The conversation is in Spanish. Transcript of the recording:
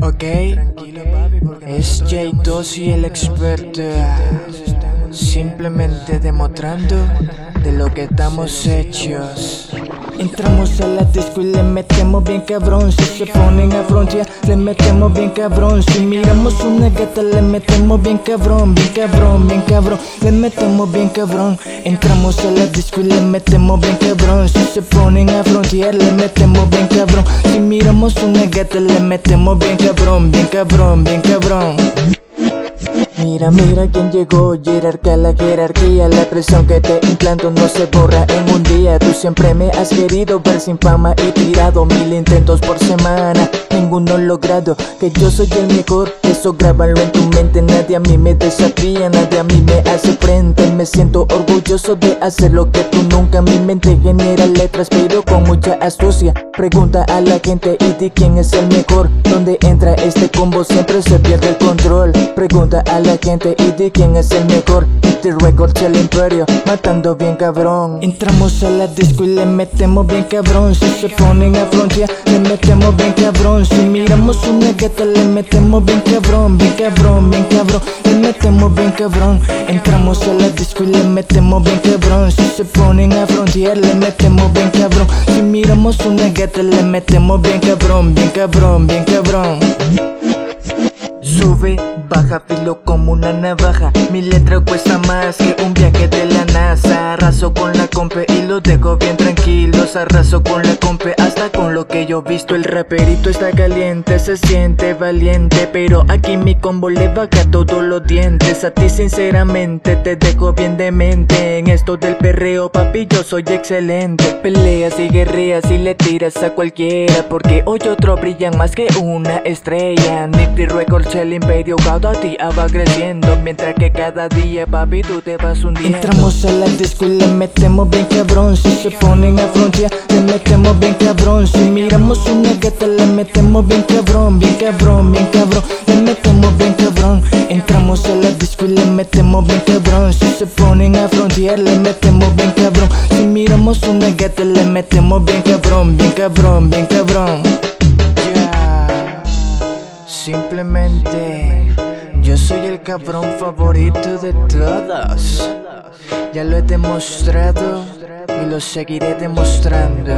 Ok, es J2 y el experto. Simplemente demostrando de lo que estamos hechos. Entramos a la disco y le metemos bien cabrón. Si se ponen a frontear, le metemos bien cabrón. Si miramos una gata, le metemos bien cabrón Bien cabrón, bien cabrón, le metemos bien cabrón. Entramos a la disco y le metemos bien cabrón. Si se ponen a frontear, le metemos bien cabrón. Si miramos una gata, le metemos bien cabrón Bien cabrón, bien cabrón Mira, mira quién llegó, jerarquía la jerarquía La presión que te implanto no se borra en un día. Tú siempre me has querido ver sin fama y tirado Mil intentos por semana, ninguno logrado Que yo soy el mejor, eso grábalo en tu mente Nadie a mí me desafía, nadie a mí me hace frente. Me siento orgulloso de hacer lo que tú nunca. Mi mente genera letras pero con mucha astucia. Pregunta a la gente y di quién es el mejor Donde entra este combo siempre se pierde el control. Pregunta a la gente y di quién es el mejor Este Records el imperio, matando bien cabrón. Entramos a la disco y le metemos bien cabrón. Si se ponen a frontear, le metemos bien cabrón. Si miramos una gata, le metemos bien cabrón Bien cabrón, bien cabrón, le metemos bien cabrón. Entramos a la disco y le metemos bien cabrón. Si se ponen a frontear, le metemos bien cabrón. Si miramos una gata, le metemos bien cabrón Bien cabrón, bien cabrón Sube, baja, filo como una navaja. Mi letra cuesta más que un viaje de la NASA. Arraso con la compe y dejo bien tranquilos Arraso con la compe hasta con lo que yo visto El raperito está caliente, se siente valiente Pero aquí mi combo le baja todos los dientes A ti sinceramente te dejo bien de mente En esto del perreo papi yo soy excelente Peleas y guerreas y le tiras a cualquiera Porque hoy otro brillan más que una estrella Nifty Records el imperio cada día va creciendo Mientras que cada día papi tú te vas hundiendo. Entramos a la disco y le metemos bien cabrón Si se ponen a frontear le metemos bien cabrón. Si miramos una gata le metemos bien cabrón Bien cabrón, bien cabrón, le metemos bien cabrón. Entramos a la disco y le metemos bien cabrón. Si se ponen a frontear le metemos bien cabrón. Si miramos una gata le metemos bien cabrón Bien cabrón, bien cabrón. Ya, simplemente yo soy el cabrón favorito de todos. Ya lo he demostrado y lo seguiré demostrando.